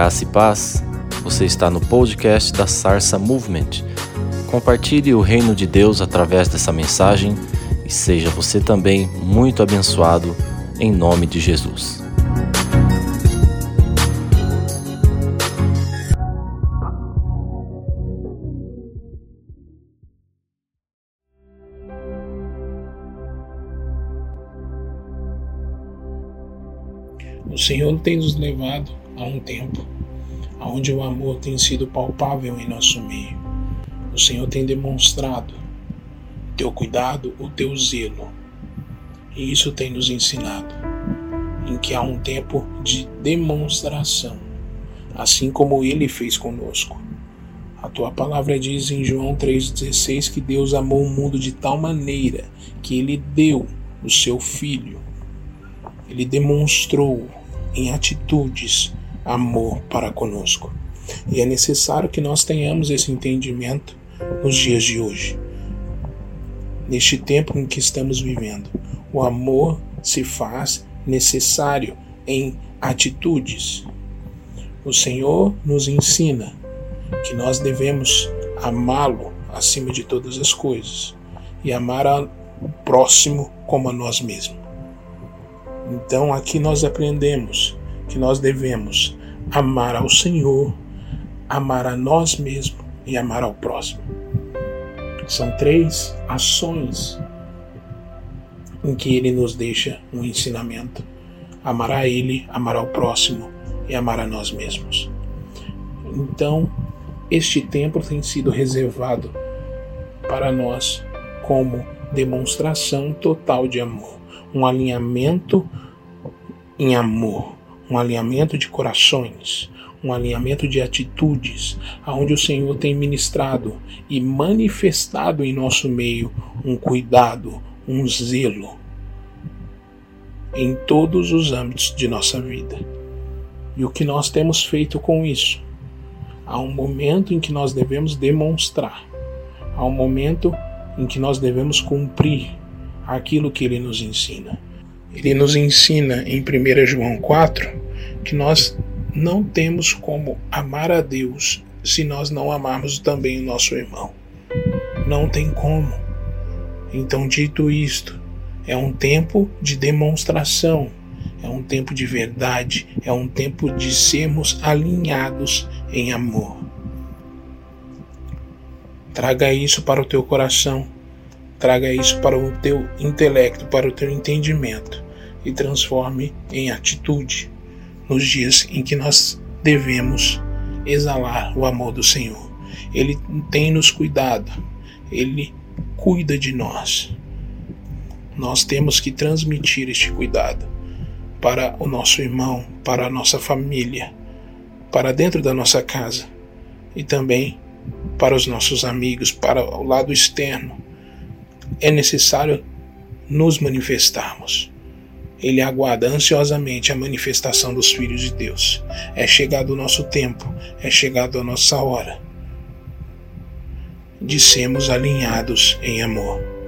Graça e paz. Você está no podcast da Sarsa Movement. Compartilhe o reino de Deus através dessa mensagem e seja você também muito abençoado em nome de Jesus. O Senhor tem nos levado a um tempo onde o amor tem sido palpável em nosso meio. O Senhor tem demonstrado o teu cuidado, o teu zelo. E isso tem nos ensinado em que há um tempo de demonstração, assim como ele fez conosco. A tua palavra diz em João 3,16 que Deus amou o mundo de tal maneira que ele deu o seu filho. Ele demonstrou em atitudes amor para conosco. E é necessário que nós tenhamos esse entendimento nos dias de hoje. Neste tempo em que estamos vivendo, o amor se faz necessário em atitudes. O Senhor nos ensina que nós devemos amá-lo acima de todas as coisas e amar o próximo como a nós mesmos. Então aqui nós aprendemos que nós devemos amar ao Senhor, amar a nós mesmos e amar ao próximo. São três ações em que ele nos deixa um ensinamento: amar a ele, amar ao próximo e amar a nós mesmos. Então, este tempo tem sido reservado para nós como demonstração total de amor, um alinhamento em amor, um alinhamento de corações, um alinhamento de atitudes, aonde o Senhor tem ministrado e manifestado em nosso meio um cuidado, um zelo em todos os âmbitos de nossa vida. E o que nós temos feito com isso? Há um momento em que nós devemos demonstrar, há um momento em que nós devemos cumprir aquilo que ele nos ensina. Ele nos ensina em 1 João 4 que nós não temos como amar a Deus se nós não amarmos também o nosso irmão. Não tem como. Então, dito isto, é um tempo de demonstração, é um tempo de verdade, é um tempo de sermos alinhados em amor. Traga isso para o teu coração Traga isso para o teu intelecto, para o teu entendimento e transforme em atitude nos dias em que nós devemos exalar o amor do Senhor. Ele tem nos cuidado, ele cuida de nós. Nós temos que transmitir este cuidado para o nosso irmão, para a nossa família, para dentro da nossa casa e também para os nossos amigos, para o lado externo é necessário nos manifestarmos. Ele aguarda ansiosamente a manifestação dos filhos de Deus. É chegado o nosso tempo, é chegado a nossa hora de sermos alinhados em amor.